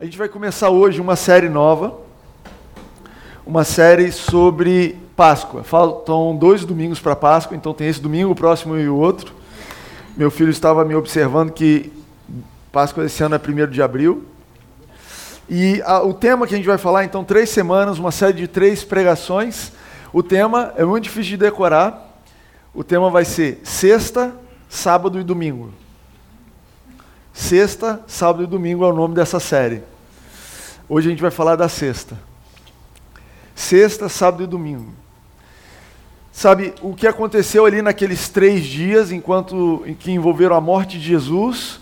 A gente vai começar hoje uma série nova, uma série sobre Páscoa. Faltam dois domingos para Páscoa, então tem esse domingo, o próximo e o outro. Meu filho estava me observando que Páscoa esse ano é 1 de abril. E a, o tema que a gente vai falar, então, três semanas, uma série de três pregações. O tema é muito difícil de decorar. O tema vai ser sexta, sábado e domingo. Sexta, sábado e domingo é o nome dessa série. Hoje a gente vai falar da sexta. Sexta, sábado e domingo. Sabe, o que aconteceu ali naqueles três dias, enquanto em que envolveram a morte de Jesus,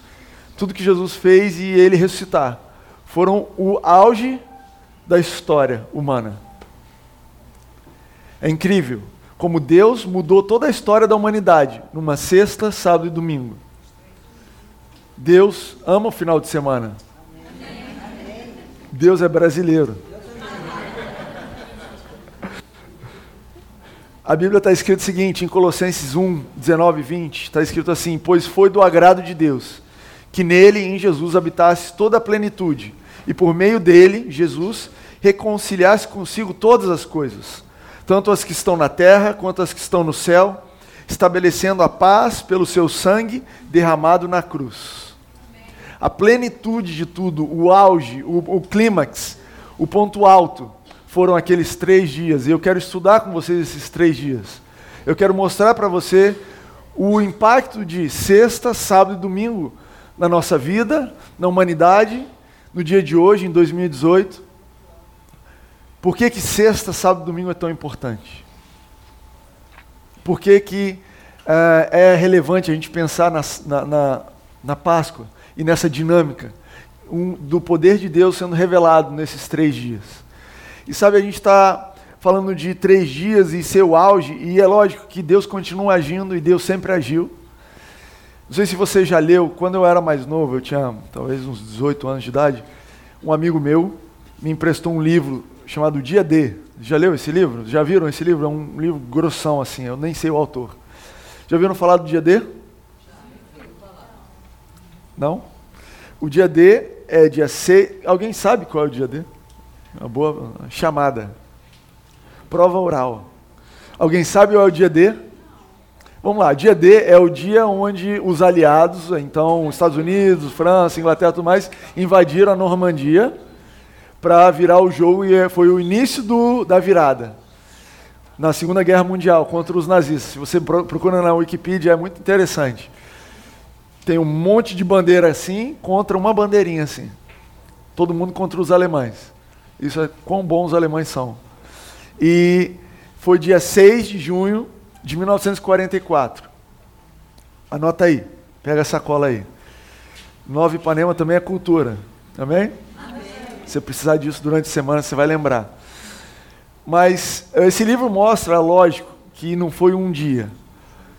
tudo que Jesus fez e ele ressuscitar, foram o auge da história humana. É incrível como Deus mudou toda a história da humanidade numa sexta, sábado e domingo. Deus ama o final de semana. Deus é brasileiro. A Bíblia está escrito o seguinte, em Colossenses 1, 19 e 20, está escrito assim: Pois foi do agrado de Deus que nele, em Jesus, habitasse toda a plenitude, e por meio dele, Jesus, reconciliasse consigo todas as coisas, tanto as que estão na terra quanto as que estão no céu, estabelecendo a paz pelo seu sangue derramado na cruz a plenitude de tudo, o auge, o, o clímax, o ponto alto, foram aqueles três dias. E eu quero estudar com vocês esses três dias. Eu quero mostrar para você o impacto de sexta, sábado e domingo na nossa vida, na humanidade, no dia de hoje, em 2018. Por que, que sexta, sábado e domingo é tão importante? Por que, que uh, é relevante a gente pensar na, na, na, na Páscoa? E nessa dinâmica um, do poder de Deus sendo revelado nesses três dias. E sabe, a gente está falando de três dias e seu auge, e é lógico que Deus continua agindo e Deus sempre agiu. Não sei se você já leu, quando eu era mais novo, eu tinha talvez uns 18 anos de idade, um amigo meu me emprestou um livro chamado Dia D. Já leu esse livro? Já viram esse livro? É um livro grossão assim, eu nem sei o autor. Já viram falar do Dia D? Não? O dia D é dia C. Alguém sabe qual é o dia D? Uma boa chamada. Prova oral. Alguém sabe qual é o dia D? Vamos lá, dia D é o dia onde os aliados, então Estados Unidos, França, Inglaterra e tudo mais, invadiram a Normandia para virar o jogo e foi o início do, da virada na Segunda Guerra Mundial contra os nazistas. Se você procura na Wikipedia, é muito interessante tem um monte de bandeira assim contra uma bandeirinha assim. Todo mundo contra os alemães. Isso é quão bons os alemães são. E foi dia 6 de junho de 1944. Anota aí, pega a sacola aí. Nova Ipanema também é cultura. Amém? Amém? Se você precisar disso durante a semana, você vai lembrar. Mas esse livro mostra, lógico, que não foi um dia.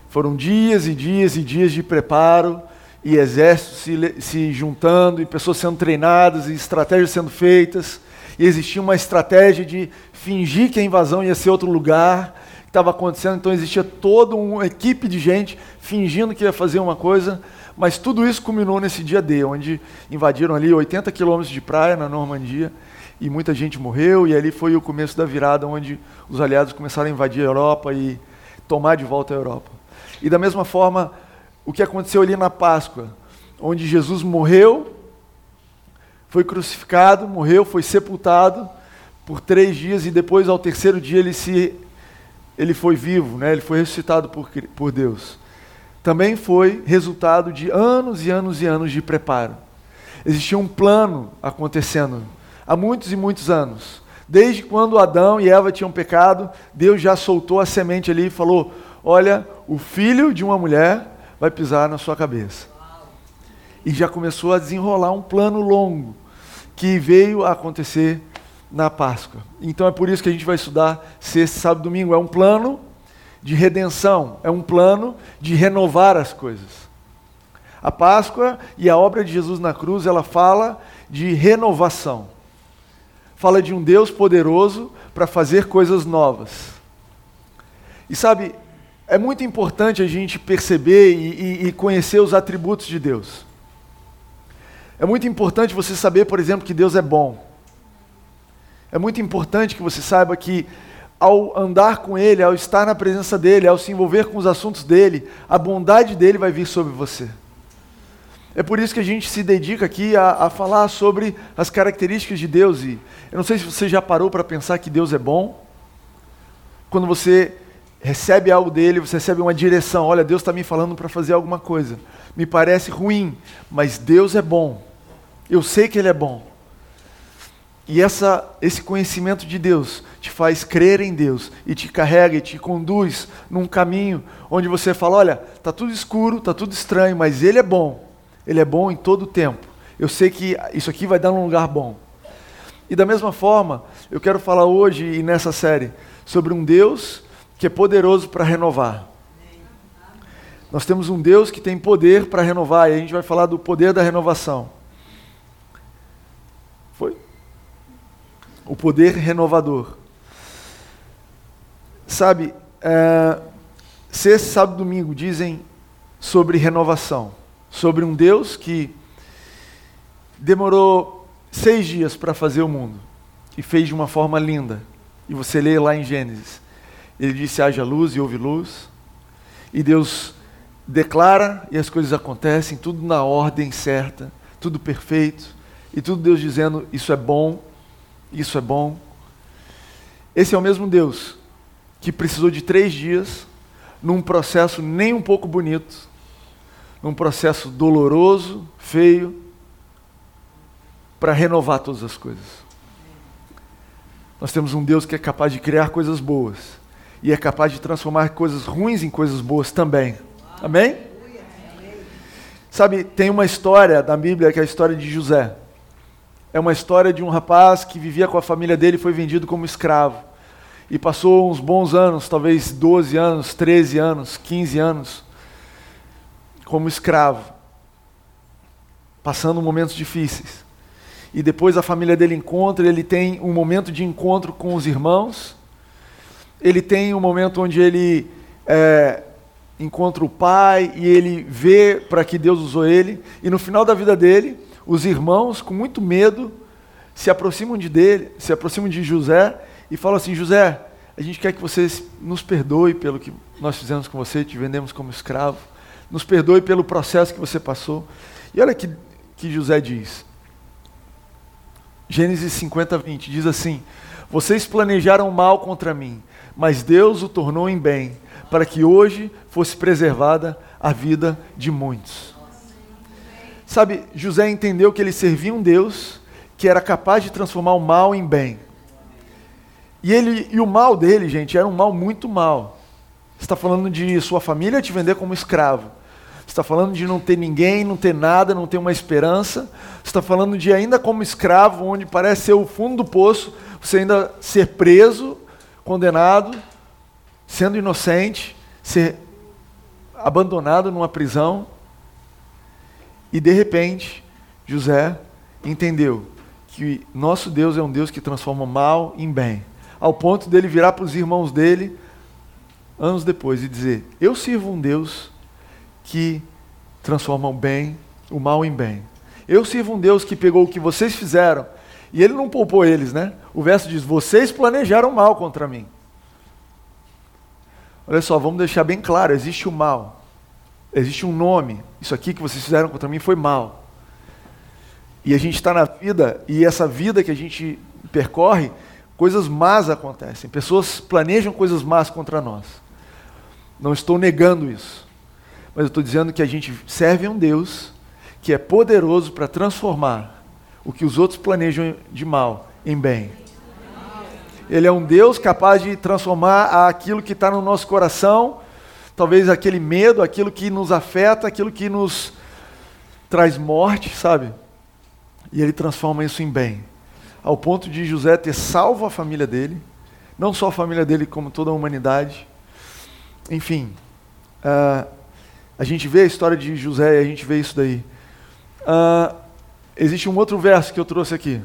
Foram dias e dias e dias de preparo e exércitos se, se juntando, e pessoas sendo treinadas, e estratégias sendo feitas. E existia uma estratégia de fingir que a invasão ia ser outro lugar que estava acontecendo. Então existia toda uma equipe de gente fingindo que ia fazer uma coisa, mas tudo isso culminou nesse dia D, onde invadiram ali 80 quilômetros de praia na Normandia e muita gente morreu. E ali foi o começo da virada, onde os aliados começaram a invadir a Europa e tomar de volta a Europa. E da mesma forma, o que aconteceu ali na Páscoa, onde Jesus morreu, foi crucificado, morreu, foi sepultado por três dias e depois, ao terceiro dia, ele, se, ele foi vivo, né? ele foi ressuscitado por, por Deus. Também foi resultado de anos e anos e anos de preparo. Existia um plano acontecendo há muitos e muitos anos. Desde quando Adão e Eva tinham pecado, Deus já soltou a semente ali e falou: Olha, o filho de uma mulher vai pisar na sua cabeça. E já começou a desenrolar um plano longo que veio a acontecer na Páscoa. Então é por isso que a gente vai estudar sexta, sábado domingo. É um plano de redenção, é um plano de renovar as coisas. A Páscoa e a obra de Jesus na cruz, ela fala de renovação. Fala de um Deus poderoso para fazer coisas novas. E sabe, é muito importante a gente perceber e, e, e conhecer os atributos de Deus. É muito importante você saber, por exemplo, que Deus é bom. É muito importante que você saiba que ao andar com Ele, ao estar na presença dEle, ao se envolver com os assuntos dEle, a bondade dEle vai vir sobre você. É por isso que a gente se dedica aqui a, a falar sobre as características de Deus. E eu não sei se você já parou para pensar que Deus é bom. Quando você recebe algo dele, você recebe uma direção. Olha, Deus está me falando para fazer alguma coisa. Me parece ruim, mas Deus é bom. Eu sei que Ele é bom. E essa, esse conhecimento de Deus te faz crer em Deus e te carrega e te conduz num caminho onde você fala: olha, está tudo escuro, está tudo estranho, mas Ele é bom. Ele é bom em todo o tempo. Eu sei que isso aqui vai dar um lugar bom. E da mesma forma, eu quero falar hoje e nessa série sobre um Deus que é poderoso para renovar. Nós temos um Deus que tem poder para renovar, e a gente vai falar do poder da renovação. Foi? O poder renovador. Sabe, é, sexta, sábado domingo dizem sobre renovação, sobre um Deus que demorou seis dias para fazer o mundo e fez de uma forma linda. E você lê lá em Gênesis. Ele disse: haja luz e houve luz. E Deus declara e as coisas acontecem, tudo na ordem certa, tudo perfeito. E tudo Deus dizendo: Isso é bom, isso é bom. Esse é o mesmo Deus que precisou de três dias, num processo nem um pouco bonito, num processo doloroso, feio, para renovar todas as coisas. Nós temos um Deus que é capaz de criar coisas boas e é capaz de transformar coisas ruins em coisas boas também. Amém? Sabe, tem uma história da Bíblia que é a história de José. É uma história de um rapaz que vivia com a família dele e foi vendido como escravo. E passou uns bons anos, talvez 12 anos, 13 anos, 15 anos, como escravo, passando momentos difíceis. E depois a família dele encontra, ele tem um momento de encontro com os irmãos, ele tem um momento onde ele é, encontra o pai e ele vê para que Deus usou ele, e no final da vida dele, os irmãos, com muito medo, se aproximam de dele, se aproximam de José e falam assim: José, a gente quer que você nos perdoe pelo que nós fizemos com você, te vendemos como escravo, nos perdoe pelo processo que você passou. E olha que, que José diz. Gênesis 50, 20 diz assim: Vocês planejaram mal contra mim, mas Deus o tornou em bem, para que hoje fosse preservada a vida de muitos. Sabe, José entendeu que ele servia um Deus que era capaz de transformar o mal em bem. E, ele, e o mal dele, gente, era um mal muito mal. Está falando de sua família te vender como escravo. Está falando de não ter ninguém, não ter nada, não ter uma esperança. Está falando de ainda como escravo, onde parece ser o fundo do poço, você ainda ser preso, condenado, sendo inocente, ser abandonado numa prisão. E de repente, José entendeu que nosso Deus é um Deus que transforma mal em bem, ao ponto dele virar para os irmãos dele anos depois e dizer: Eu sirvo um Deus que transforma o bem, o mal em bem. Eu sirvo um Deus que pegou o que vocês fizeram e ele não poupou eles, né? O verso diz: Vocês planejaram mal contra mim. Olha só, vamos deixar bem claro: existe o mal, existe um nome. Isso aqui que vocês fizeram contra mim foi mal. E a gente está na vida, e essa vida que a gente percorre, coisas más acontecem. Pessoas planejam coisas más contra nós. Não estou negando isso. Mas eu estou dizendo que a gente serve um Deus que é poderoso para transformar o que os outros planejam de mal em bem. Ele é um Deus capaz de transformar aquilo que está no nosso coração, talvez aquele medo, aquilo que nos afeta, aquilo que nos traz morte, sabe? E ele transforma isso em bem. Ao ponto de José ter salvo a família dele, não só a família dele, como toda a humanidade. Enfim, uh, a gente vê a história de José e a gente vê isso daí. Uh, existe um outro verso que eu trouxe aqui.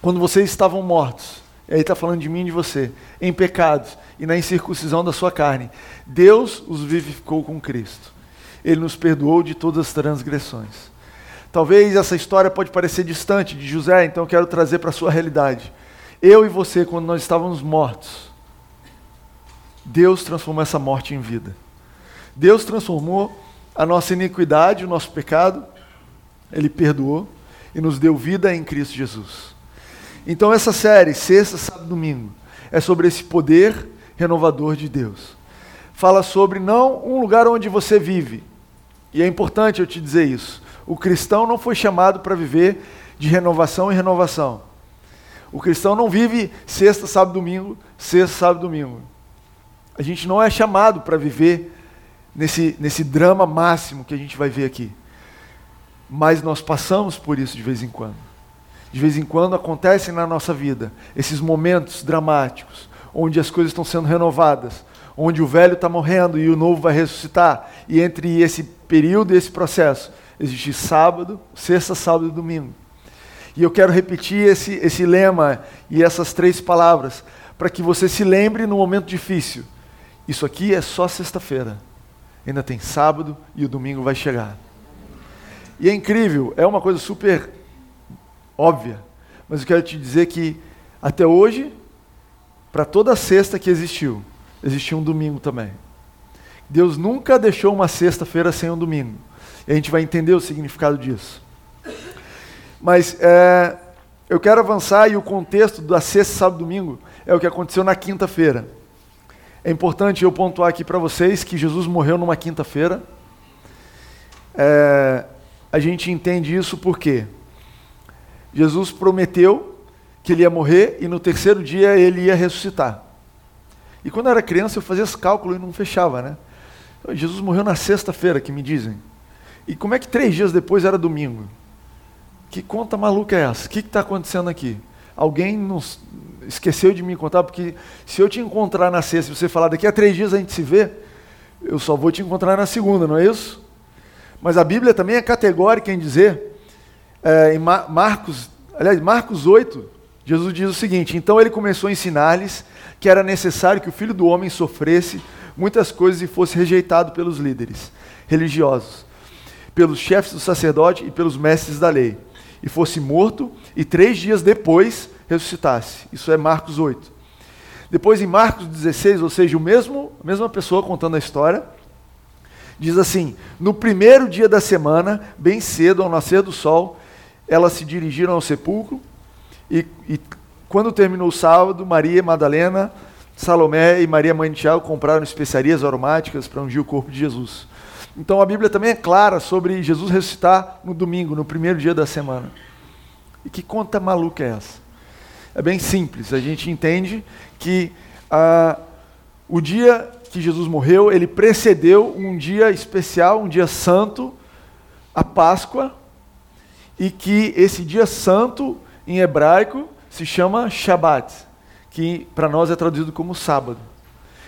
Quando vocês estavam mortos, e aí está falando de mim e de você, em pecados e na incircuncisão da sua carne, Deus os vivificou com Cristo. Ele nos perdoou de todas as transgressões Talvez essa história pode parecer distante de José, então eu quero trazer para a sua realidade. Eu e você, quando nós estávamos mortos, Deus transformou essa morte em vida. Deus transformou a nossa iniquidade, o nosso pecado, Ele perdoou e nos deu vida em Cristo Jesus. Então essa série, sexta, sábado, domingo, é sobre esse poder renovador de Deus. Fala sobre não um lugar onde você vive. E é importante eu te dizer isso. O cristão não foi chamado para viver de renovação em renovação. O cristão não vive sexta, sábado, domingo, sexta, sábado, domingo. A gente não é chamado para viver nesse, nesse drama máximo que a gente vai ver aqui. Mas nós passamos por isso de vez em quando. De vez em quando acontecem na nossa vida esses momentos dramáticos, onde as coisas estão sendo renovadas, onde o velho está morrendo e o novo vai ressuscitar. E entre esse período e esse processo, existe sábado, sexta, sábado e domingo. E eu quero repetir esse, esse lema e essas três palavras, para que você se lembre no momento difícil. Isso aqui é só sexta-feira. Ainda tem sábado e o domingo vai chegar. E é incrível, é uma coisa super óbvia, mas eu quero te dizer que até hoje, para toda sexta que existiu, existia um domingo também. Deus nunca deixou uma sexta-feira sem um domingo. E a gente vai entender o significado disso. Mas é, eu quero avançar e o contexto da sexta, sábado domingo é o que aconteceu na quinta-feira. É importante eu pontuar aqui para vocês que Jesus morreu numa quinta-feira. É, a gente entende isso porque Jesus prometeu que ele ia morrer e no terceiro dia ele ia ressuscitar. E quando eu era criança eu fazia esse cálculo e não fechava, né? Jesus morreu na sexta-feira, que me dizem. E como é que três dias depois era domingo? Que conta maluca é essa? O que está acontecendo aqui? Alguém nos esqueceu de me contar, porque se eu te encontrar na sexta e você falar daqui a três dias a gente se vê, eu só vou te encontrar na segunda, não é isso? Mas a Bíblia também é categórica em dizer, é, em Marcos, aliás, Marcos 8, Jesus diz o seguinte: Então ele começou a ensinar-lhes que era necessário que o filho do homem sofresse muitas coisas e fosse rejeitado pelos líderes religiosos, pelos chefes do sacerdote e pelos mestres da lei, e fosse morto e três dias depois ressuscitasse. Isso é Marcos 8. Depois em Marcos 16, ou seja, o mesmo, a mesma pessoa contando a história, diz assim: No primeiro dia da semana, bem cedo, ao nascer do sol, elas se dirigiram ao sepulcro e, e quando terminou o sábado, Maria Madalena, Salomé e Maria Mãe de Tiago compraram especiarias aromáticas para ungir o corpo de Jesus. Então a Bíblia também é clara sobre Jesus ressuscitar no domingo, no primeiro dia da semana. E que conta maluca é essa? É bem simples. A gente entende que ah, o dia que Jesus morreu, ele precedeu um dia especial, um dia santo, a Páscoa, e que esse dia santo, em hebraico, se chama Shabat, que para nós é traduzido como sábado.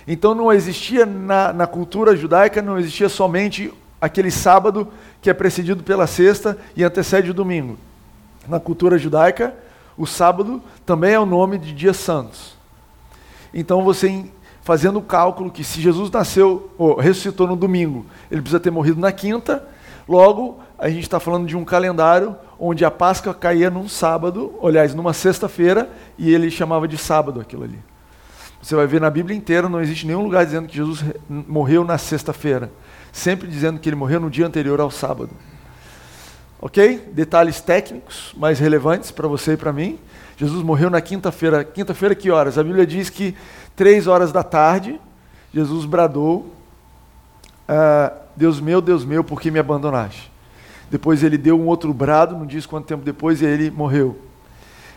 Então não existia na, na cultura judaica, não existia somente aquele sábado que é precedido pela sexta e antecede o domingo. Na cultura judaica, o sábado também é o nome de dias santos. Então você fazendo o cálculo que se Jesus nasceu, ou ressuscitou no domingo, ele precisa ter morrido na quinta, logo a gente está falando de um calendário onde a Páscoa caía num sábado, aliás, numa sexta-feira, e ele chamava de sábado aquilo ali. Você vai ver na Bíblia inteira, não existe nenhum lugar dizendo que Jesus morreu na sexta-feira, sempre dizendo que ele morreu no dia anterior ao sábado. Ok? Detalhes técnicos mais relevantes para você e para mim. Jesus morreu na quinta-feira. Quinta-feira, que horas? A Bíblia diz que três horas da tarde, Jesus bradou: ah, Deus meu, Deus meu, por que me abandonaste? Depois ele deu um outro brado, não diz quanto tempo depois, e ele morreu.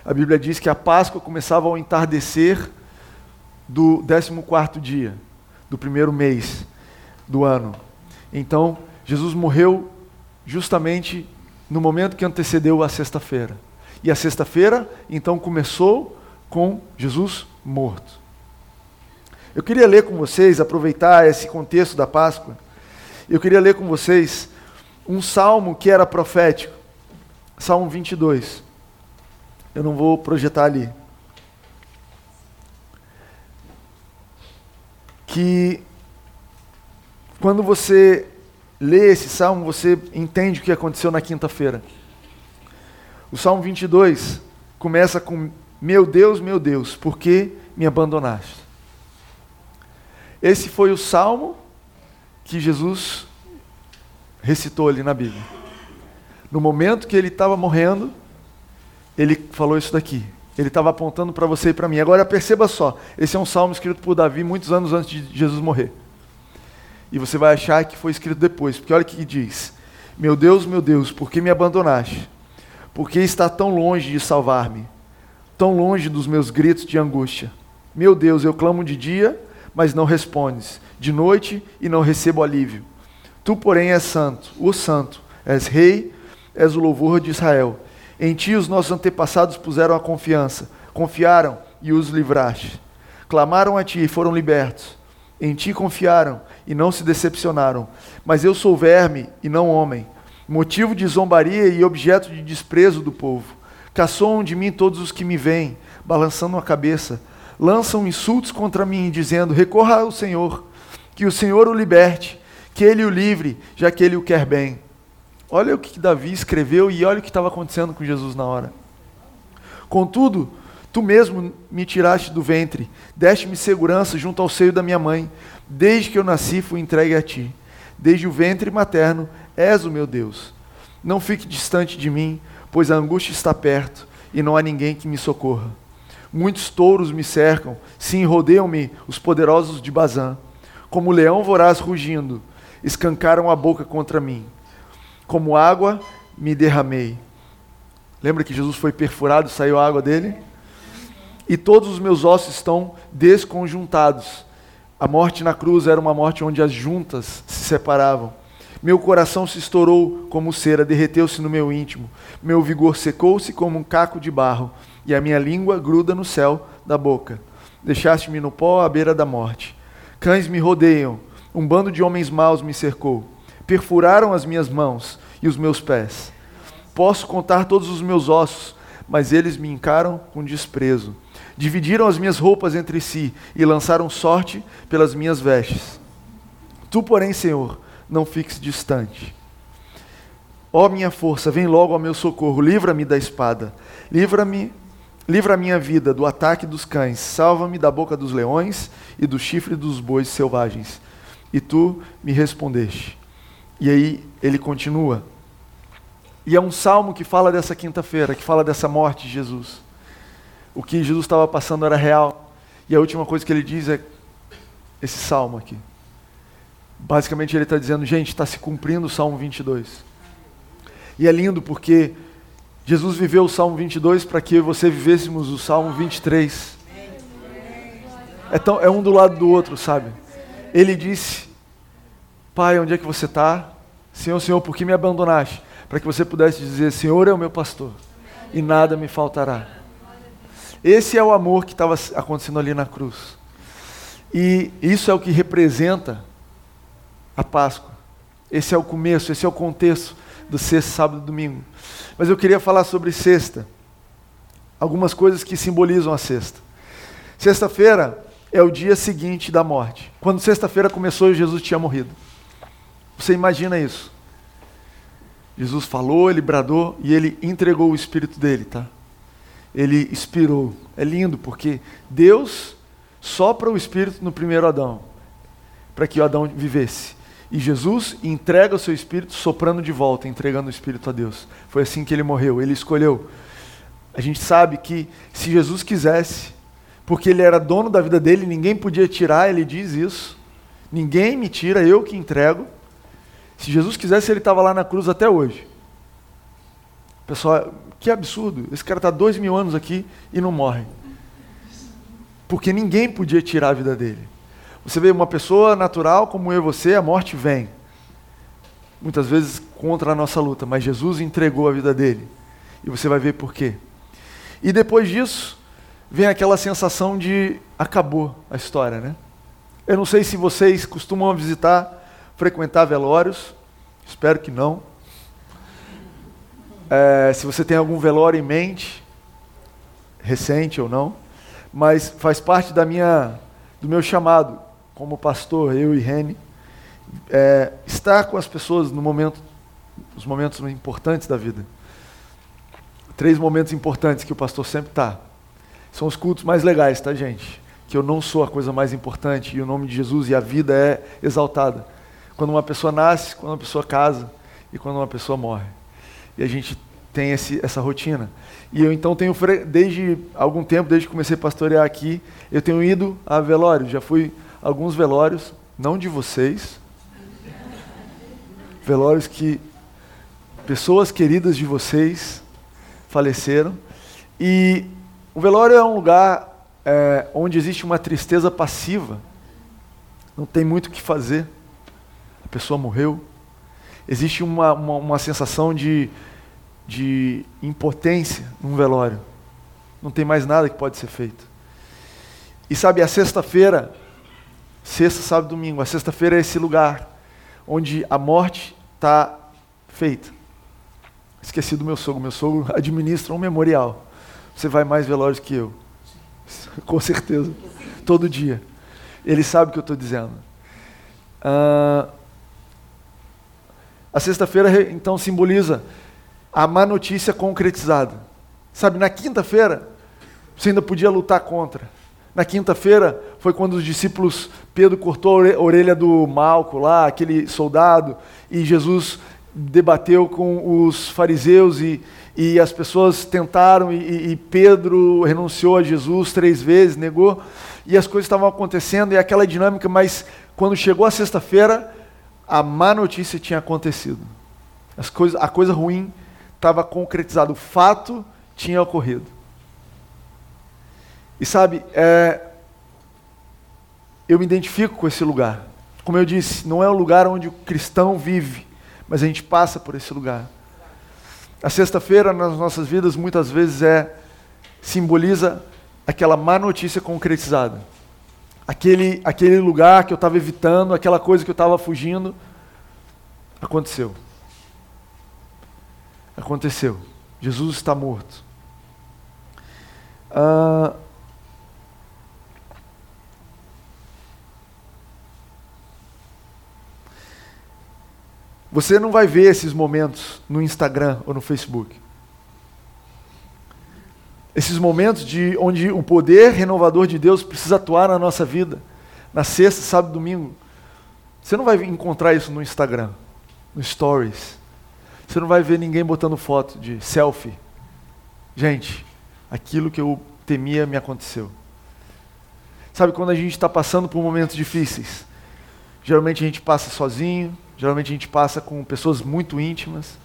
A Bíblia diz que a Páscoa começava ao entardecer do 14 dia, do primeiro mês do ano. Então, Jesus morreu justamente no momento que antecedeu a sexta-feira. E a sexta-feira, então, começou com Jesus morto. Eu queria ler com vocês, aproveitar esse contexto da Páscoa, eu queria ler com vocês um salmo que era profético, Salmo 22. Eu não vou projetar ali. Que quando você lê esse salmo, você entende o que aconteceu na quinta-feira. O salmo 22 começa com: Meu Deus, meu Deus, por que me abandonaste? Esse foi o salmo que Jesus recitou ali na Bíblia. No momento que ele estava morrendo, ele falou isso daqui. Ele estava apontando para você e para mim. Agora perceba só: esse é um salmo escrito por Davi muitos anos antes de Jesus morrer. E você vai achar que foi escrito depois, porque olha o que diz: Meu Deus, meu Deus, por que me abandonaste? Por que está tão longe de salvar-me? Tão longe dos meus gritos de angústia? Meu Deus, eu clamo de dia, mas não respondes, de noite e não recebo alívio. Tu, porém, és santo, o santo, és rei, és o louvor de Israel. Em ti os nossos antepassados puseram a confiança, confiaram e os livraste. Clamaram a ti e foram libertos. Em ti confiaram e não se decepcionaram. Mas eu sou verme e não homem, motivo de zombaria e objeto de desprezo do povo. Caçoam de mim todos os que me veem, balançando a cabeça. Lançam insultos contra mim, dizendo: Recorra ao Senhor, que o Senhor o liberte, que ele o livre, já que ele o quer bem. Olha o que Davi escreveu e olha o que estava acontecendo com Jesus na hora. Contudo, tu mesmo me tiraste do ventre, deste-me segurança junto ao seio da minha mãe. Desde que eu nasci, fui entregue a ti. Desde o ventre materno, és o meu Deus. Não fique distante de mim, pois a angústia está perto e não há ninguém que me socorra. Muitos touros me cercam, sim, rodeiam-me os poderosos de Bazã. Como leão voraz rugindo, escancaram a boca contra mim como água me derramei. Lembra que Jesus foi perfurado, saiu a água dele? E todos os meus ossos estão desconjuntados. A morte na cruz era uma morte onde as juntas se separavam. Meu coração se estourou como cera, derreteu-se no meu íntimo. Meu vigor secou-se como um caco de barro, e a minha língua gruda no céu da boca. Deixaste-me no pó à beira da morte. Cães me rodeiam, um bando de homens maus me cercou perfuraram as minhas mãos e os meus pés. Posso contar todos os meus ossos, mas eles me encaram com desprezo. Dividiram as minhas roupas entre si e lançaram sorte pelas minhas vestes. Tu, porém, Senhor, não fiques distante. Ó minha força, vem logo ao meu socorro, livra-me da espada, livra-me, livra a minha vida do ataque dos cães, salva-me da boca dos leões e do chifre dos bois selvagens. E tu me respondeste. E aí ele continua. E é um salmo que fala dessa quinta-feira, que fala dessa morte de Jesus. O que Jesus estava passando era real. E a última coisa que ele diz é esse salmo aqui. Basicamente ele está dizendo, gente, está se cumprindo o Salmo 22. E é lindo porque Jesus viveu o Salmo 22 para que você vivêssemos o Salmo 23. É, tão, é um do lado do outro, sabe? Ele disse, Pai, onde é que você está? Senhor, Senhor, por que me abandonaste? Para que você pudesse dizer: Senhor é o meu pastor e nada me faltará. Esse é o amor que estava acontecendo ali na cruz. E isso é o que representa a Páscoa. Esse é o começo, esse é o contexto do sexto, sábado e domingo. Mas eu queria falar sobre sexta. Algumas coisas que simbolizam a sexta. Sexta-feira é o dia seguinte da morte. Quando sexta-feira começou, Jesus tinha morrido. Você imagina isso? Jesus falou, ele bradou e ele entregou o espírito dele, tá? Ele expirou. É lindo porque Deus sopra o espírito no primeiro Adão, para que o Adão vivesse. E Jesus entrega o seu espírito soprando de volta, entregando o espírito a Deus. Foi assim que ele morreu, ele escolheu. A gente sabe que se Jesus quisesse, porque ele era dono da vida dele, ninguém podia tirar, ele diz isso. Ninguém me tira, eu que entrego. Se Jesus quisesse, ele estava lá na cruz até hoje. Pessoal, que absurdo. Esse cara está dois mil anos aqui e não morre. Porque ninguém podia tirar a vida dele. Você vê uma pessoa natural como eu e você, a morte vem. Muitas vezes contra a nossa luta, mas Jesus entregou a vida dele. E você vai ver por quê. E depois disso, vem aquela sensação de acabou a história, né? Eu não sei se vocês costumam visitar frequentar velórios, espero que não. É, se você tem algum velório em mente, recente ou não, mas faz parte da minha, do meu chamado como pastor, eu e Rene, é, estar com as pessoas no momento, os momentos importantes da vida. Três momentos importantes que o pastor sempre está. São os cultos mais legais, tá, gente? Que eu não sou a coisa mais importante e o nome de Jesus e a vida é exaltada. Quando uma pessoa nasce, quando uma pessoa casa e quando uma pessoa morre. E a gente tem esse, essa rotina. E eu então tenho, desde algum tempo, desde que comecei a pastorear aqui, eu tenho ido a velórios. Já fui alguns velórios, não de vocês, velórios que pessoas queridas de vocês faleceram. E o velório é um lugar é, onde existe uma tristeza passiva, não tem muito o que fazer, a pessoa morreu. Existe uma, uma, uma sensação de de impotência num velório. Não tem mais nada que pode ser feito. E sabe, a sexta-feira, sexta, sábado, domingo, a sexta-feira é esse lugar onde a morte está feita. Esqueci do meu sogro. Meu sogro administra um memorial. Você vai mais velórios que eu. Com certeza. Todo dia. Ele sabe o que eu estou dizendo. Ah, a sexta-feira, então, simboliza a má notícia concretizada. Sabe, na quinta-feira, você ainda podia lutar contra. Na quinta-feira foi quando os discípulos, Pedro cortou a orelha do Malco lá, aquele soldado, e Jesus debateu com os fariseus e, e as pessoas tentaram, e, e Pedro renunciou a Jesus três vezes, negou, e as coisas estavam acontecendo, e aquela dinâmica, mas quando chegou a sexta-feira, a má notícia tinha acontecido. As a coisa ruim estava concretizado, o fato tinha ocorrido. E sabe, é, eu me identifico com esse lugar. Como eu disse, não é o lugar onde o cristão vive, mas a gente passa por esse lugar. A sexta-feira nas nossas vidas muitas vezes é simboliza aquela má notícia concretizada. Aquele, aquele lugar que eu estava evitando, aquela coisa que eu estava fugindo, aconteceu aconteceu. Jesus está morto. Ah, você não vai ver esses momentos no Instagram ou no Facebook. Esses momentos de onde o poder renovador de Deus precisa atuar na nossa vida, na sexta, sábado, domingo. Você não vai encontrar isso no Instagram, no Stories. Você não vai ver ninguém botando foto de selfie. Gente, aquilo que eu temia me aconteceu. Sabe quando a gente está passando por momentos difíceis? Geralmente a gente passa sozinho, geralmente a gente passa com pessoas muito íntimas,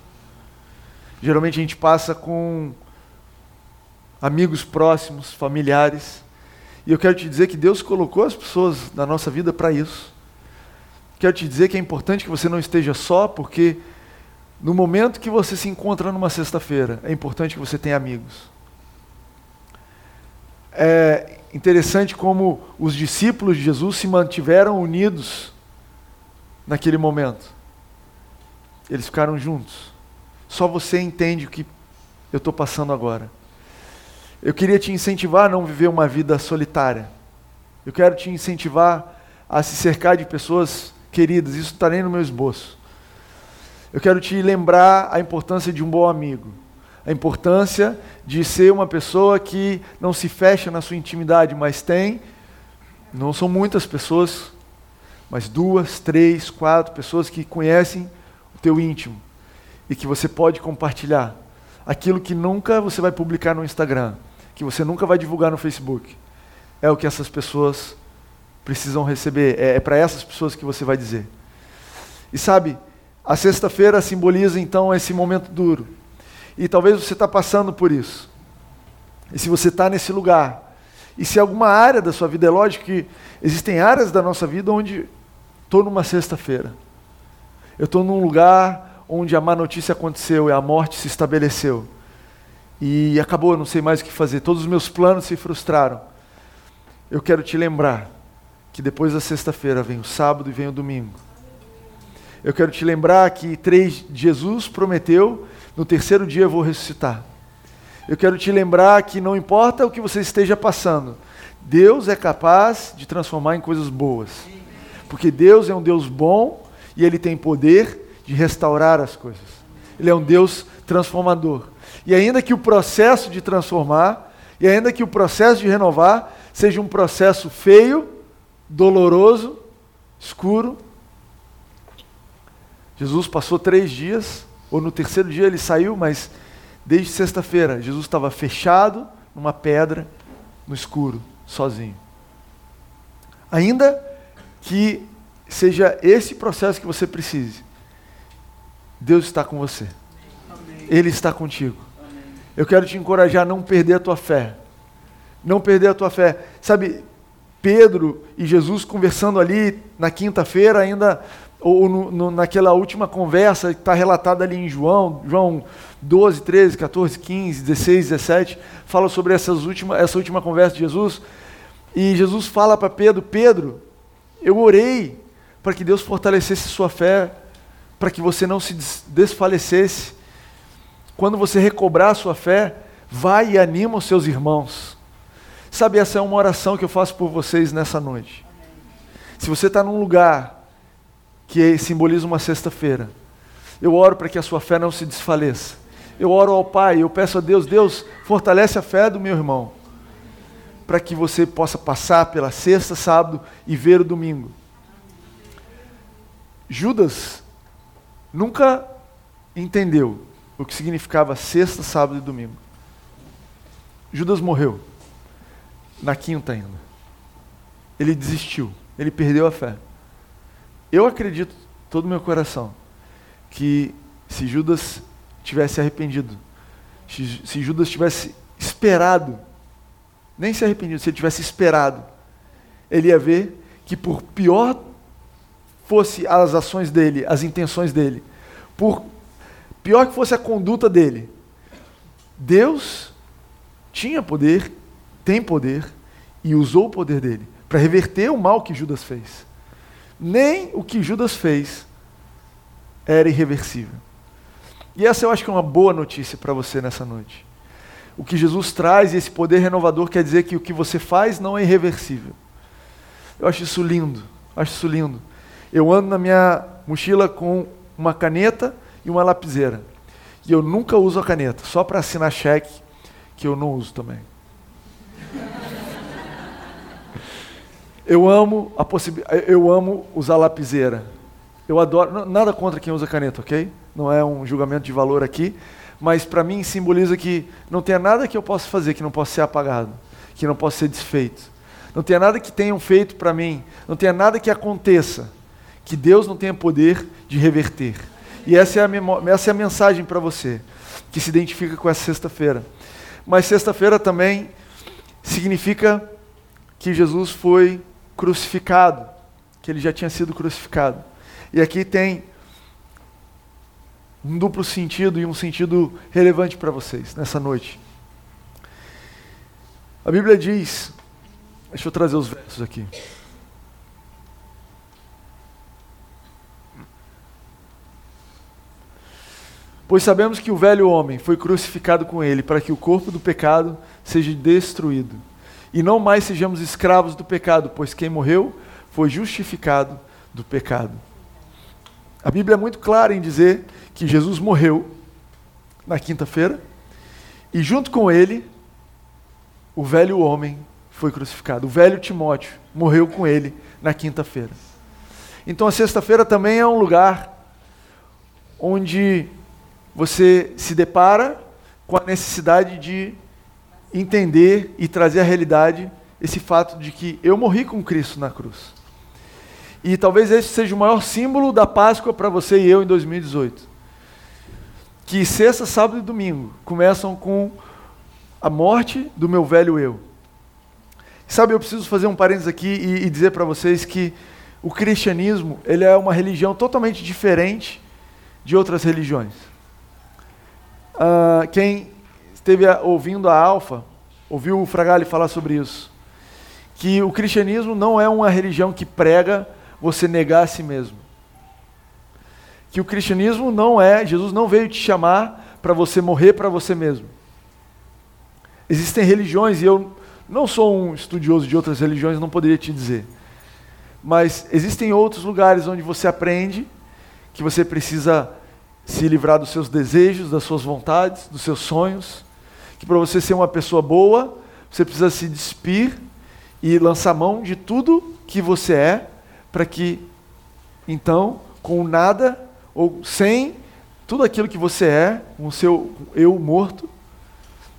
geralmente a gente passa com amigos próximos, familiares. E eu quero te dizer que Deus colocou as pessoas na nossa vida para isso. Quero te dizer que é importante que você não esteja só, porque no momento que você se encontra numa sexta-feira, é importante que você tenha amigos. É interessante como os discípulos de Jesus se mantiveram unidos naquele momento. Eles ficaram juntos. Só você entende o que eu estou passando agora. Eu queria te incentivar a não viver uma vida solitária. Eu quero te incentivar a se cercar de pessoas queridas. Isso está nem no meu esboço. Eu quero te lembrar a importância de um bom amigo, a importância de ser uma pessoa que não se fecha na sua intimidade, mas tem, não são muitas pessoas, mas duas, três, quatro pessoas que conhecem o teu íntimo e que você pode compartilhar aquilo que nunca você vai publicar no Instagram, que você nunca vai divulgar no Facebook. É o que essas pessoas precisam receber, é, é para essas pessoas que você vai dizer. E sabe, a sexta-feira simboliza então esse momento duro. E talvez você está passando por isso. E se você está nesse lugar, e se alguma área da sua vida, é lógico que existem áreas da nossa vida onde estou numa sexta-feira. Eu estou num lugar onde a má notícia aconteceu e a morte se estabeleceu. E acabou, eu não sei mais o que fazer. Todos os meus planos se frustraram. Eu quero te lembrar que depois da sexta-feira vem o sábado e vem o domingo eu quero te lembrar que três, Jesus prometeu: no terceiro dia eu vou ressuscitar. Eu quero te lembrar que não importa o que você esteja passando, Deus é capaz de transformar em coisas boas. Porque Deus é um Deus bom e ele tem poder de restaurar as coisas. Ele é um Deus transformador. E ainda que o processo de transformar, e ainda que o processo de renovar seja um processo feio, doloroso, escuro, Jesus passou três dias, ou no terceiro dia ele saiu, mas desde sexta-feira Jesus estava fechado numa pedra, no escuro, sozinho. Ainda que seja esse processo que você precise, Deus está com você. Ele está contigo. Eu quero te encorajar a não perder a tua fé. Não perder a tua fé. Sabe, Pedro e Jesus conversando ali na quinta-feira, ainda, ou no, no, naquela última conversa que está relatada ali em João, João 12, 13, 14, 15, 16, 17, fala sobre essas última, essa última conversa de Jesus. E Jesus fala para Pedro: Pedro, eu orei para que Deus fortalecesse sua fé, para que você não se desfalecesse. Quando você recobrar sua fé, vai e anima os seus irmãos. Sabe, essa é uma oração que eu faço por vocês nessa noite. Se você está num lugar que simboliza uma sexta-feira, eu oro para que a sua fé não se desfaleça. Eu oro ao Pai, eu peço a Deus, Deus, fortalece a fé do meu irmão, para que você possa passar pela sexta, sábado e ver o domingo. Judas nunca entendeu o que significava sexta, sábado e domingo. Judas morreu na quinta ainda. Ele desistiu, ele perdeu a fé. Eu acredito, todo o meu coração, que se Judas tivesse arrependido, se Judas tivesse esperado, nem se arrependido, se ele tivesse esperado, ele ia ver que por pior fosse as ações dele, as intenções dele, por pior que fosse a conduta dele, Deus tinha poder, tem poder e usou o poder dele para reverter o mal que Judas fez. Nem o que Judas fez era irreversível. E essa eu acho que é uma boa notícia para você nessa noite. O que Jesus traz e esse poder renovador quer dizer que o que você faz não é irreversível. Eu acho isso lindo, acho isso lindo. Eu ando na minha mochila com uma caneta e uma lapiseira. E eu nunca uso a caneta, só para assinar cheque, que eu não uso também. Eu amo a possibilidade, eu amo usar lapiseira. Eu adoro, nada contra quem usa caneta, ok? Não é um julgamento de valor aqui, mas para mim simboliza que não tem nada que eu possa fazer que não possa ser apagado, que não possa ser desfeito. Não tem nada que tenham feito para mim, não tem nada que aconteça que Deus não tenha poder de reverter. E essa é a, essa é a mensagem para você, que se identifica com essa sexta-feira. Mas sexta-feira também significa que Jesus foi crucificado, que ele já tinha sido crucificado. E aqui tem um duplo sentido e um sentido relevante para vocês nessa noite. A Bíblia diz, deixa eu trazer os versos aqui. Pois sabemos que o velho homem foi crucificado com ele para que o corpo do pecado seja destruído. E não mais sejamos escravos do pecado, pois quem morreu foi justificado do pecado. A Bíblia é muito clara em dizer que Jesus morreu na quinta-feira e junto com ele o velho homem foi crucificado. O velho Timóteo morreu com ele na quinta-feira. Então a sexta-feira também é um lugar onde você se depara com a necessidade de entender e trazer à realidade esse fato de que eu morri com Cristo na cruz. E talvez esse seja o maior símbolo da Páscoa para você e eu em 2018. Que sexta, sábado e domingo começam com a morte do meu velho eu. Sabe, eu preciso fazer um parênteses aqui e, e dizer para vocês que o cristianismo ele é uma religião totalmente diferente de outras religiões. Uh, quem esteve ouvindo a Alfa, ouviu o Fragale falar sobre isso. Que o cristianismo não é uma religião que prega você negar a si mesmo. Que o cristianismo não é, Jesus não veio te chamar para você morrer para você mesmo. Existem religiões, e eu não sou um estudioso de outras religiões, não poderia te dizer. Mas existem outros lugares onde você aprende que você precisa se livrar dos seus desejos, das suas vontades, dos seus sonhos, que para você ser uma pessoa boa, você precisa se despir e lançar mão de tudo que você é, para que então, com nada ou sem tudo aquilo que você é, com o seu eu morto,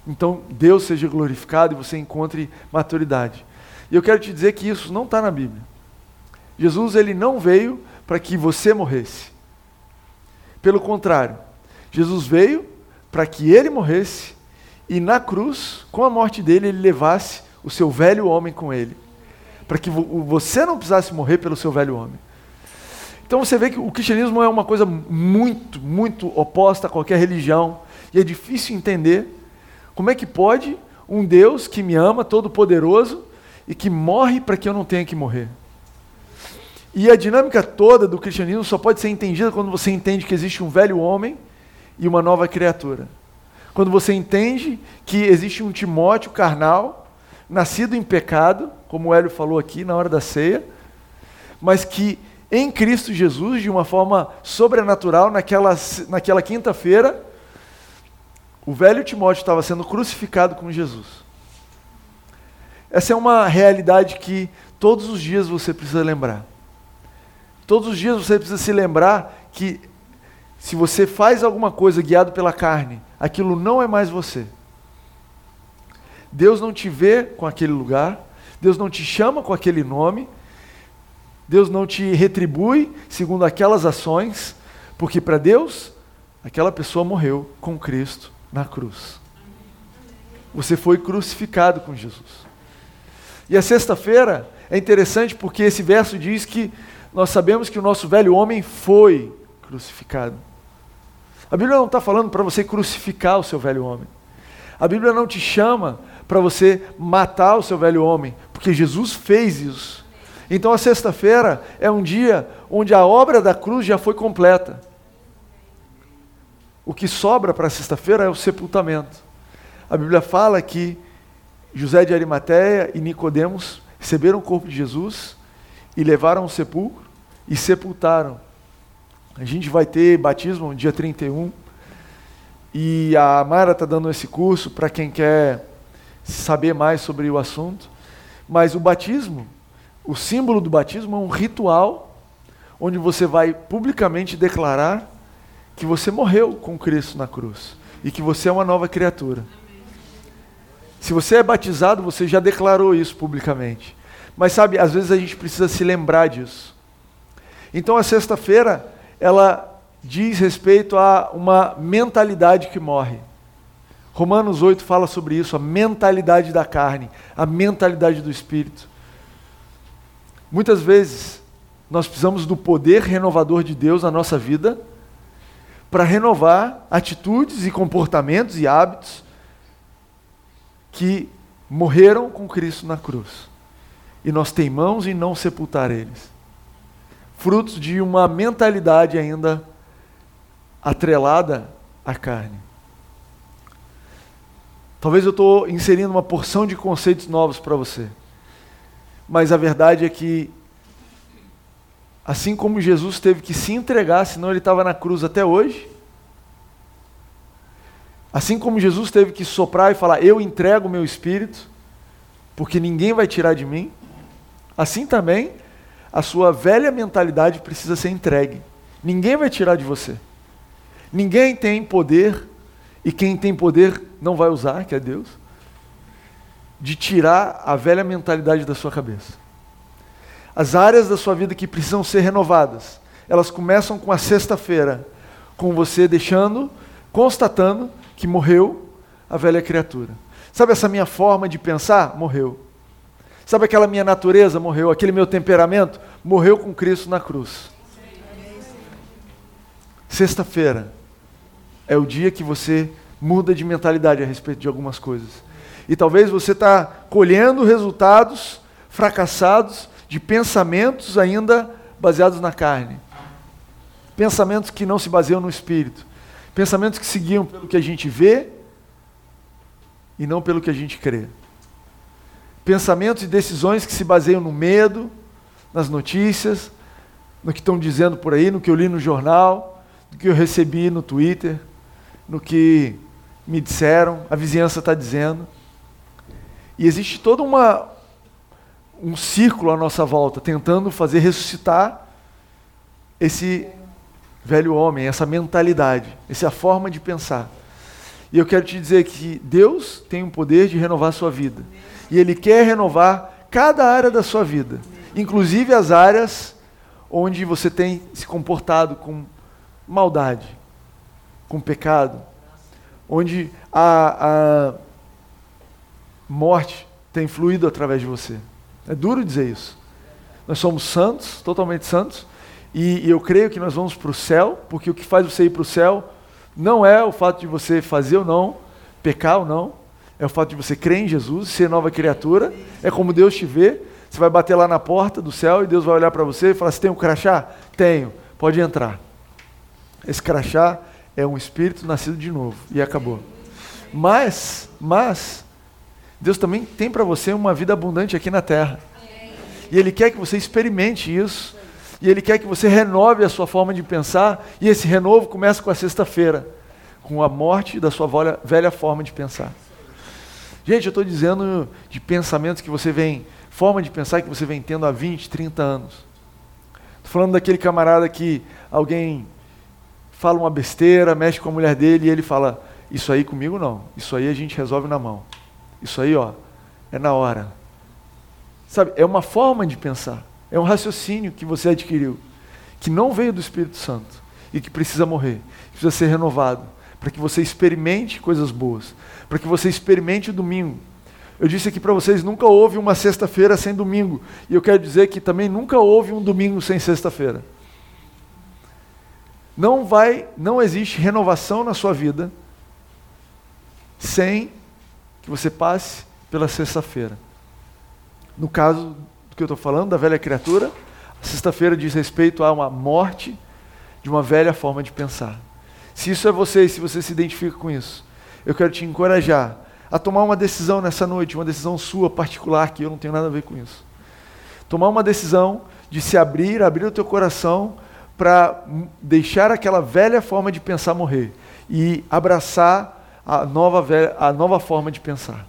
então Deus seja glorificado e você encontre maturidade. E eu quero te dizer que isso não está na Bíblia. Jesus ele não veio para que você morresse. Pelo contrário, Jesus veio para que ele morresse e na cruz, com a morte dele, ele levasse o seu velho homem com ele. Para que você não precisasse morrer pelo seu velho homem. Então você vê que o cristianismo é uma coisa muito, muito oposta a qualquer religião. E é difícil entender como é que pode um Deus que me ama, todo-poderoso, e que morre para que eu não tenha que morrer. E a dinâmica toda do cristianismo só pode ser entendida quando você entende que existe um velho homem e uma nova criatura. Quando você entende que existe um Timóteo carnal, nascido em pecado, como o Hélio falou aqui na hora da ceia, mas que em Cristo Jesus, de uma forma sobrenatural, naquela, naquela quinta-feira, o velho Timóteo estava sendo crucificado com Jesus. Essa é uma realidade que todos os dias você precisa lembrar. Todos os dias você precisa se lembrar que se você faz alguma coisa guiado pela carne, aquilo não é mais você. Deus não te vê com aquele lugar, Deus não te chama com aquele nome, Deus não te retribui segundo aquelas ações, porque para Deus, aquela pessoa morreu com Cristo na cruz. Você foi crucificado com Jesus. E a sexta-feira é interessante porque esse verso diz que nós sabemos que o nosso velho homem foi crucificado. A Bíblia não está falando para você crucificar o seu velho homem. A Bíblia não te chama para você matar o seu velho homem, porque Jesus fez isso. Então a sexta-feira é um dia onde a obra da cruz já foi completa. O que sobra para sexta-feira é o sepultamento. A Bíblia fala que José de Arimateia e Nicodemos receberam o corpo de Jesus e levaram ao sepulcro e sepultaram. A gente vai ter batismo no dia 31 e a Mara está dando esse curso para quem quer saber mais sobre o assunto. Mas o batismo, o símbolo do batismo é um ritual onde você vai publicamente declarar que você morreu com Cristo na cruz e que você é uma nova criatura. Se você é batizado, você já declarou isso publicamente. Mas sabe, às vezes a gente precisa se lembrar disso. Então a sexta-feira, ela diz respeito a uma mentalidade que morre. Romanos 8 fala sobre isso, a mentalidade da carne, a mentalidade do espírito. Muitas vezes nós precisamos do poder renovador de Deus na nossa vida para renovar atitudes e comportamentos e hábitos que morreram com Cristo na cruz e nós teimamos em não sepultar eles. Frutos de uma mentalidade ainda atrelada à carne. Talvez eu estou inserindo uma porção de conceitos novos para você. Mas a verdade é que, assim como Jesus teve que se entregar, senão ele estava na cruz até hoje, assim como Jesus teve que soprar e falar: Eu entrego o meu espírito, porque ninguém vai tirar de mim, Assim também, a sua velha mentalidade precisa ser entregue. Ninguém vai tirar de você. Ninguém tem poder, e quem tem poder não vai usar, que é Deus, de tirar a velha mentalidade da sua cabeça. As áreas da sua vida que precisam ser renovadas, elas começam com a sexta-feira, com você deixando, constatando que morreu a velha criatura. Sabe essa minha forma de pensar? Morreu. Sabe aquela minha natureza morreu, aquele meu temperamento morreu com Cristo na cruz. Sexta-feira é o dia que você muda de mentalidade a respeito de algumas coisas. E talvez você está colhendo resultados fracassados de pensamentos ainda baseados na carne. Pensamentos que não se baseiam no espírito. Pensamentos que seguiam pelo que a gente vê e não pelo que a gente crê pensamentos e decisões que se baseiam no medo, nas notícias, no que estão dizendo por aí, no que eu li no jornal, no que eu recebi no Twitter, no que me disseram, a vizinhança está dizendo. E existe toda uma um círculo à nossa volta tentando fazer ressuscitar esse velho homem, essa mentalidade, essa forma de pensar. E eu quero te dizer que Deus tem o poder de renovar a sua vida. E Ele quer renovar cada área da sua vida, inclusive as áreas onde você tem se comportado com maldade, com pecado, onde a, a morte tem fluído através de você. É duro dizer isso. Nós somos santos, totalmente santos, e, e eu creio que nós vamos para o céu, porque o que faz você ir para o céu não é o fato de você fazer ou não, pecar ou não, é o fato de você crer em Jesus, ser nova criatura, é como Deus te vê. Você vai bater lá na porta do céu e Deus vai olhar para você e falar: Você tem um crachá? Tenho, pode entrar. Esse crachá é um espírito nascido de novo e acabou. Mas, mas, Deus também tem para você uma vida abundante aqui na terra. E Ele quer que você experimente isso. E Ele quer que você renove a sua forma de pensar. E esse renovo começa com a sexta-feira, com a morte da sua velha forma de pensar. Gente, eu estou dizendo de pensamentos que você vem, forma de pensar que você vem tendo há 20, 30 anos. Estou falando daquele camarada que alguém fala uma besteira, mexe com a mulher dele e ele fala: Isso aí comigo não, isso aí a gente resolve na mão. Isso aí, ó, é na hora. Sabe, é uma forma de pensar, é um raciocínio que você adquiriu, que não veio do Espírito Santo e que precisa morrer, precisa ser renovado, para que você experimente coisas boas, para que você experimente o domingo. Eu disse aqui para vocês, nunca houve uma sexta-feira sem domingo, e eu quero dizer que também nunca houve um domingo sem sexta-feira. Não vai, não existe renovação na sua vida sem que você passe pela sexta-feira. No caso do que eu estou falando, da velha criatura, a sexta-feira diz respeito a uma morte de uma velha forma de pensar. Se isso é você e se você se identifica com isso, eu quero te encorajar a tomar uma decisão nessa noite, uma decisão sua particular, que eu não tenho nada a ver com isso. Tomar uma decisão de se abrir, abrir o teu coração para deixar aquela velha forma de pensar morrer e abraçar a nova, a nova forma de pensar.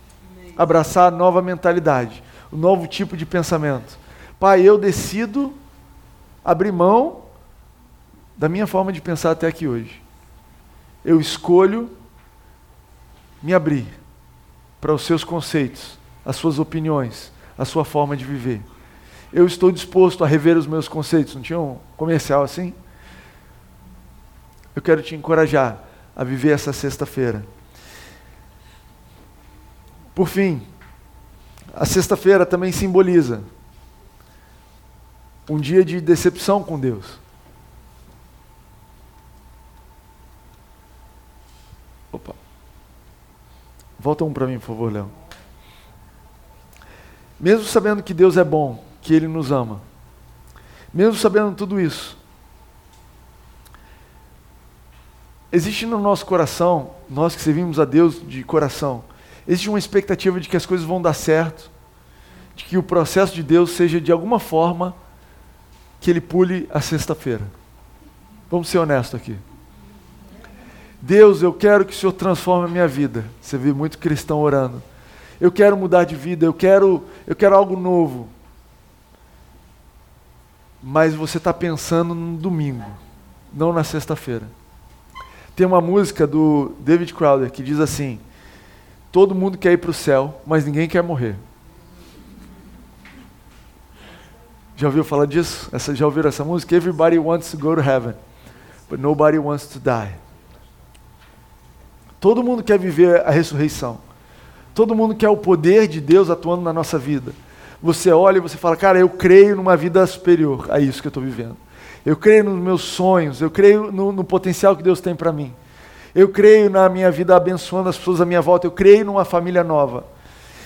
Abraçar a nova mentalidade, o novo tipo de pensamento. Pai, eu decido abrir mão da minha forma de pensar até aqui hoje. Eu escolho me abrir para os seus conceitos, as suas opiniões, a sua forma de viver eu estou disposto a rever os meus conceitos. Não tinha um comercial assim? Eu quero te encorajar a viver essa sexta-feira. Por fim, a sexta-feira também simboliza um dia de decepção com Deus. Opa. Volta um para mim, por favor, Léo. Mesmo sabendo que Deus é bom, que Ele nos ama. Mesmo sabendo tudo isso, existe no nosso coração, nós que servimos a Deus de coração, existe uma expectativa de que as coisas vão dar certo, de que o processo de Deus seja de alguma forma que Ele pule a sexta-feira. Vamos ser honestos aqui. Deus, eu quero que o Senhor transforme a minha vida. Você vê muito cristão orando. Eu quero mudar de vida, eu quero, eu quero algo novo mas você está pensando no domingo, não na sexta-feira. Tem uma música do David Crowder que diz assim: Todo mundo quer ir para o céu, mas ninguém quer morrer. Já ouviu falar disso? Essa, já ouviram essa música? Everybody wants to go to heaven, but nobody wants to die. Todo mundo quer viver a ressurreição. Todo mundo quer o poder de Deus atuando na nossa vida você olha e você fala, cara, eu creio numa vida superior a isso que eu estou vivendo. Eu creio nos meus sonhos, eu creio no, no potencial que Deus tem para mim. Eu creio na minha vida abençoando as pessoas à minha volta, eu creio numa família nova.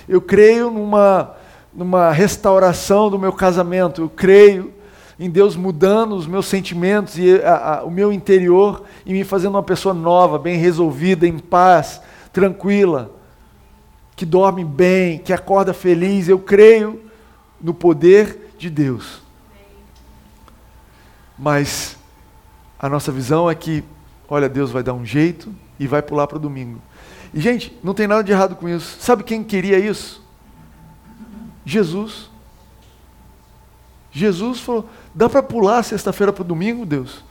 Eu creio numa, numa restauração do meu casamento, eu creio em Deus mudando os meus sentimentos e a, a, o meu interior e me fazendo uma pessoa nova, bem resolvida, em paz, tranquila que dorme bem, que acorda feliz. Eu creio no poder de Deus. Mas a nossa visão é que, olha, Deus vai dar um jeito e vai pular para o domingo. E, gente, não tem nada de errado com isso. Sabe quem queria isso? Jesus. Jesus falou: dá para pular sexta-feira para o domingo, Deus?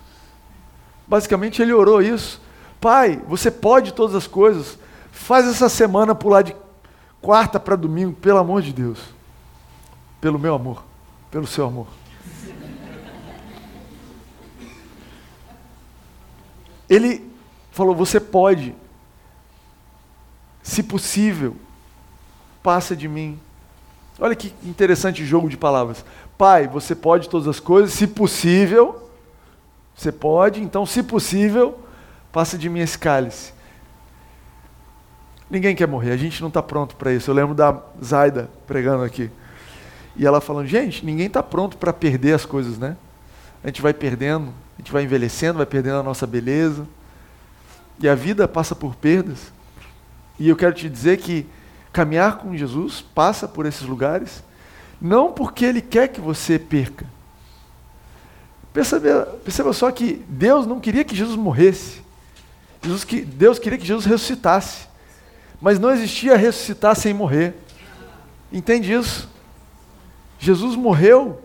Basicamente, ele orou isso. Pai, você pode todas as coisas. Faz essa semana pular de quarta para domingo, pelo amor de Deus. Pelo meu amor, pelo seu amor. Ele falou: Você pode, se possível, passa de mim. Olha que interessante jogo de palavras. Pai, você pode todas as coisas, se possível, você pode, então, se possível, passa de mim esse cálice. Ninguém quer morrer, a gente não está pronto para isso. Eu lembro da Zaida pregando aqui. E ela falando, gente, ninguém está pronto para perder as coisas, né? A gente vai perdendo, a gente vai envelhecendo, vai perdendo a nossa beleza. E a vida passa por perdas. E eu quero te dizer que caminhar com Jesus passa por esses lugares, não porque Ele quer que você perca. Perceba, perceba só que Deus não queria que Jesus morresse. Jesus, Deus queria que Jesus ressuscitasse. Mas não existia ressuscitar sem morrer. Entende isso? Jesus morreu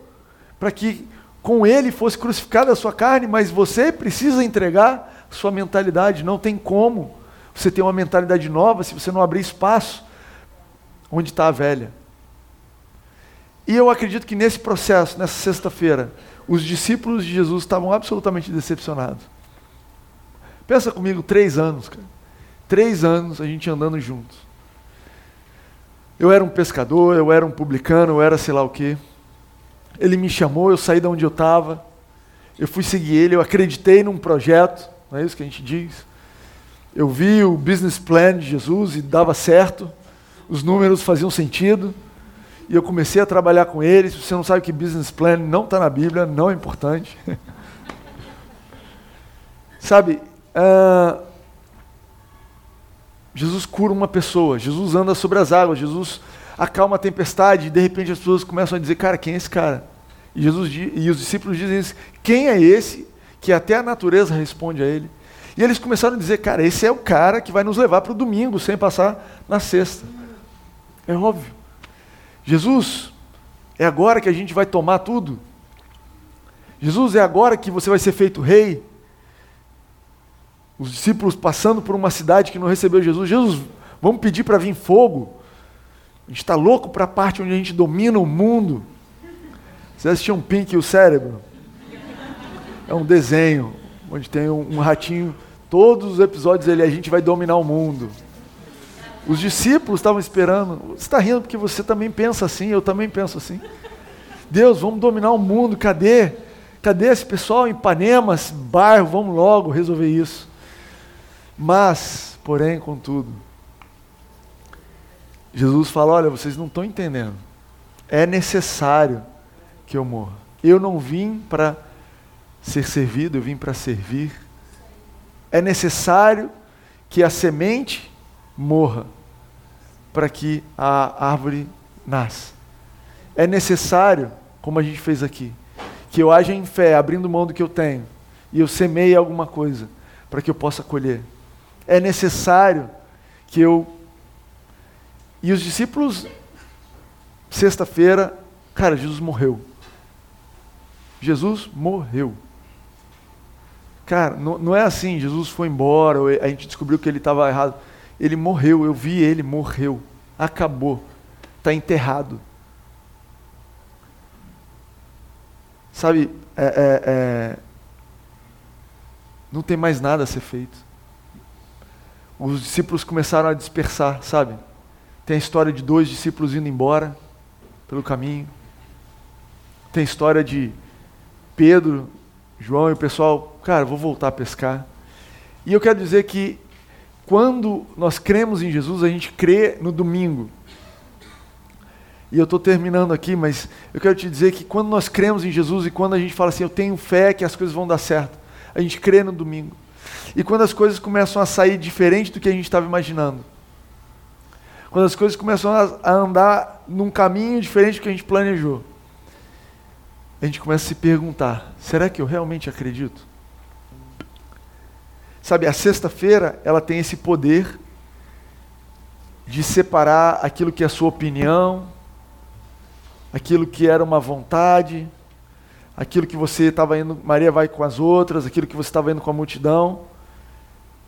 para que com ele fosse crucificada a sua carne, mas você precisa entregar sua mentalidade. Não tem como você ter uma mentalidade nova se você não abrir espaço onde está a velha. E eu acredito que nesse processo, nessa sexta-feira, os discípulos de Jesus estavam absolutamente decepcionados. Pensa comigo, três anos, cara. Três anos a gente andando juntos. Eu era um pescador, eu era um publicano, eu era sei lá o quê. Ele me chamou, eu saí de onde eu estava. Eu fui seguir ele, eu acreditei num projeto, não é isso que a gente diz? Eu vi o business plan de Jesus e dava certo, os números faziam sentido. E eu comecei a trabalhar com ele. Se você não sabe que business plan não está na Bíblia, não é importante. sabe, uh, Jesus cura uma pessoa, Jesus anda sobre as águas, Jesus acalma a tempestade, e de repente as pessoas começam a dizer, cara, quem é esse cara? E, Jesus, e os discípulos dizem isso, quem é esse que até a natureza responde a ele? E eles começaram a dizer, cara, esse é o cara que vai nos levar para o domingo, sem passar na sexta. É óbvio. Jesus, é agora que a gente vai tomar tudo. Jesus, é agora que você vai ser feito rei. Os discípulos passando por uma cidade que não recebeu Jesus. Jesus, vamos pedir para vir fogo. A gente está louco para a parte onde a gente domina o mundo. Vocês assistiam Pink e o Cérebro? É um desenho onde tem um, um ratinho. Todos os episódios ele a gente vai dominar o mundo. Os discípulos estavam esperando. Você está rindo porque você também pensa assim, eu também penso assim. Deus, vamos dominar o mundo. Cadê? Cadê esse pessoal em Ipanema, bairro? Vamos logo resolver isso. Mas, porém, contudo, Jesus fala: olha, vocês não estão entendendo. É necessário que eu morra. Eu não vim para ser servido, eu vim para servir. É necessário que a semente morra para que a árvore nasça. É necessário, como a gente fez aqui, que eu haja em fé, abrindo mão do que eu tenho, e eu semeie alguma coisa para que eu possa colher é necessário que eu. E os discípulos, sexta-feira, cara, Jesus morreu. Jesus morreu. Cara, não, não é assim, Jesus foi embora, a gente descobriu que ele estava errado. Ele morreu, eu vi ele, morreu. Acabou. Está enterrado. Sabe, é, é, é, não tem mais nada a ser feito os discípulos começaram a dispersar, sabe? Tem a história de dois discípulos indo embora pelo caminho. Tem a história de Pedro, João e o pessoal, cara, vou voltar a pescar. E eu quero dizer que quando nós cremos em Jesus, a gente crê no domingo. E eu estou terminando aqui, mas eu quero te dizer que quando nós cremos em Jesus e quando a gente fala assim, eu tenho fé que as coisas vão dar certo, a gente crê no domingo. E quando as coisas começam a sair diferente do que a gente estava imaginando. Quando as coisas começam a andar num caminho diferente do que a gente planejou. a gente começa a se perguntar: será que eu realmente acredito? Sabe, a sexta-feira, ela tem esse poder de separar aquilo que é a sua opinião, aquilo que era uma vontade, aquilo que você estava indo, Maria vai com as outras, aquilo que você estava indo com a multidão,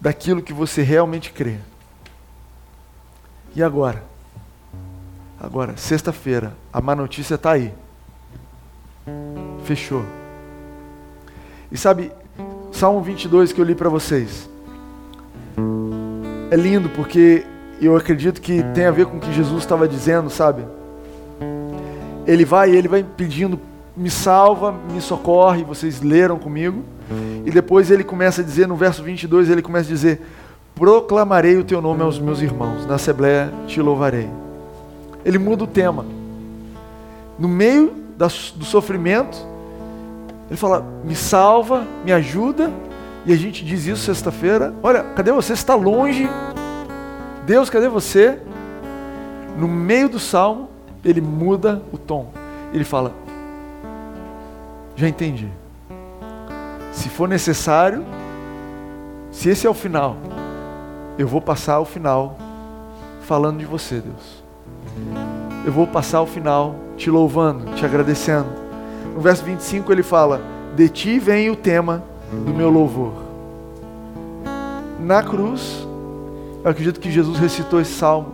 daquilo que você realmente crê. E agora? Agora, sexta-feira, a má notícia está aí. Fechou. E sabe, Salmo 22 que eu li para vocês. É lindo porque eu acredito que tem a ver com o que Jesus estava dizendo, sabe? Ele vai, ele vai pedindo, me salva, me socorre, vocês leram comigo. E depois ele começa a dizer, no verso 22, ele começa a dizer: Proclamarei o teu nome aos meus irmãos, na Assembleia te louvarei. Ele muda o tema. No meio do sofrimento, ele fala: Me salva, me ajuda. E a gente diz isso sexta-feira. Olha, cadê você? Você está longe. Deus, cadê você? No meio do salmo, ele muda o tom. Ele fala: Já entendi. Se for necessário, se esse é o final, eu vou passar o final falando de você, Deus. Eu vou passar o final te louvando, te agradecendo. No verso 25 ele fala: De ti vem o tema do meu louvor. Na cruz, eu acredito que Jesus recitou esse salmo.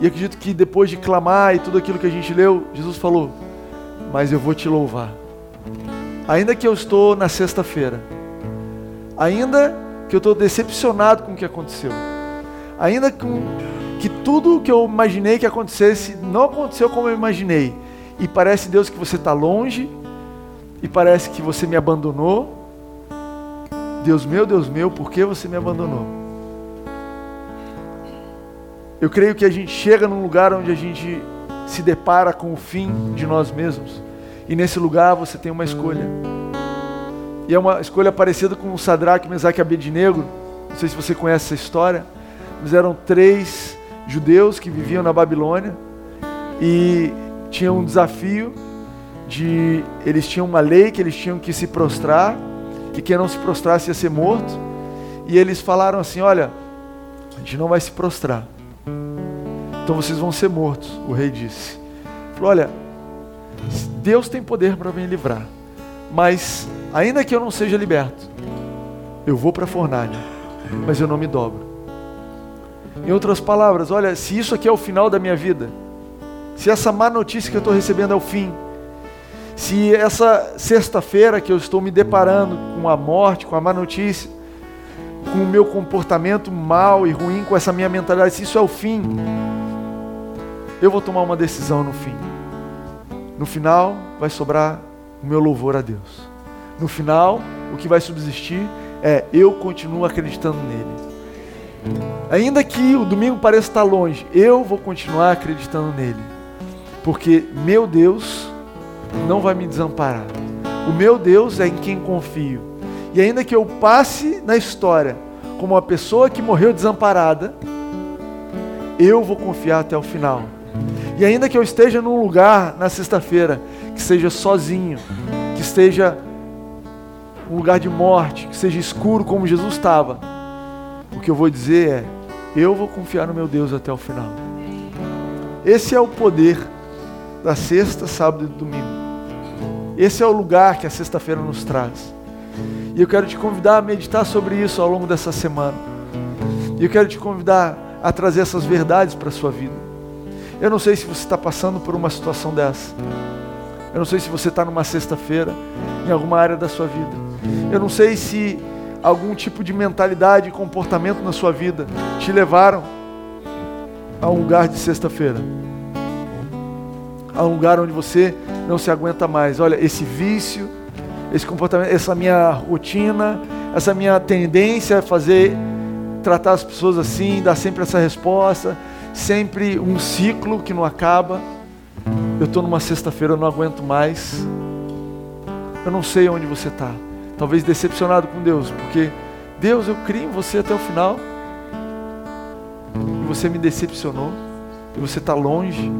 E acredito que depois de clamar e tudo aquilo que a gente leu, Jesus falou: Mas eu vou te louvar. Ainda que eu estou na sexta-feira, ainda que eu estou decepcionado com o que aconteceu, ainda com que tudo o que eu imaginei que acontecesse não aconteceu como eu imaginei, e parece Deus que você está longe, e parece que você me abandonou. Deus meu, Deus meu, por que você me abandonou? Eu creio que a gente chega num lugar onde a gente se depara com o fim de nós mesmos. E nesse lugar você tem uma escolha. E é uma escolha parecida com o Sadraque, Mesaque e Abednego. Não sei se você conhece essa história. Mas eram três judeus que viviam na Babilônia e tinham um desafio de eles tinham uma lei que eles tinham que se prostrar e quem não se prostrasse ia ser morto. E eles falaram assim: "Olha, a gente não vai se prostrar. Então vocês vão ser mortos", o rei disse. Falou: "Olha, Deus tem poder para me livrar. Mas, ainda que eu não seja liberto, eu vou para a fornalha, mas eu não me dobro. Em outras palavras, olha, se isso aqui é o final da minha vida, se essa má notícia que eu estou recebendo é o fim, se essa sexta-feira que eu estou me deparando com a morte, com a má notícia, com o meu comportamento mal e ruim, com essa minha mentalidade, se isso é o fim, eu vou tomar uma decisão no fim. No final, vai sobrar o meu louvor a Deus. No final, o que vai subsistir é eu continuo acreditando nele. Ainda que o domingo pareça estar longe, eu vou continuar acreditando nele. Porque meu Deus não vai me desamparar. O meu Deus é em quem confio. E ainda que eu passe na história como uma pessoa que morreu desamparada, eu vou confiar até o final e ainda que eu esteja num lugar na sexta-feira que seja sozinho, que esteja um lugar de morte, que seja escuro como Jesus estava, o que eu vou dizer é: eu vou confiar no meu Deus até o final. Esse é o poder da sexta, sábado e domingo. Esse é o lugar que a sexta-feira nos traz. E eu quero te convidar a meditar sobre isso ao longo dessa semana. E eu quero te convidar a trazer essas verdades para a sua vida. Eu não sei se você está passando por uma situação dessa. Eu não sei se você está numa sexta-feira, em alguma área da sua vida. Eu não sei se algum tipo de mentalidade e comportamento na sua vida te levaram a um lugar de sexta-feira. A um lugar onde você não se aguenta mais. Olha, esse vício, esse comportamento, essa minha rotina, essa minha tendência a fazer, tratar as pessoas assim, dar sempre essa resposta, sempre um ciclo que não acaba. Eu estou numa sexta-feira, eu não aguento mais. Eu não sei onde você está. Talvez decepcionado com Deus, porque Deus, eu criei em você até o final. E você me decepcionou. E você está longe.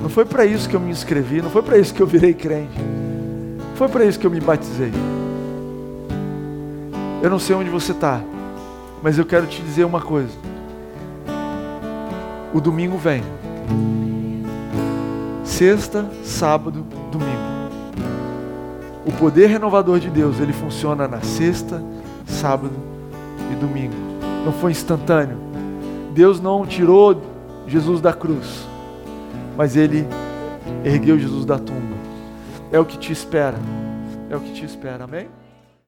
Não foi para isso que eu me inscrevi, não foi para isso que eu virei crente. foi para isso que eu me batizei. Eu não sei onde você está, mas eu quero te dizer uma coisa. O domingo vem. Sexta, sábado, domingo. O poder renovador de Deus, ele funciona na sexta, sábado e domingo. Não foi instantâneo. Deus não tirou Jesus da cruz, mas ele ergueu Jesus da tumba. É o que te espera. É o que te espera. Amém?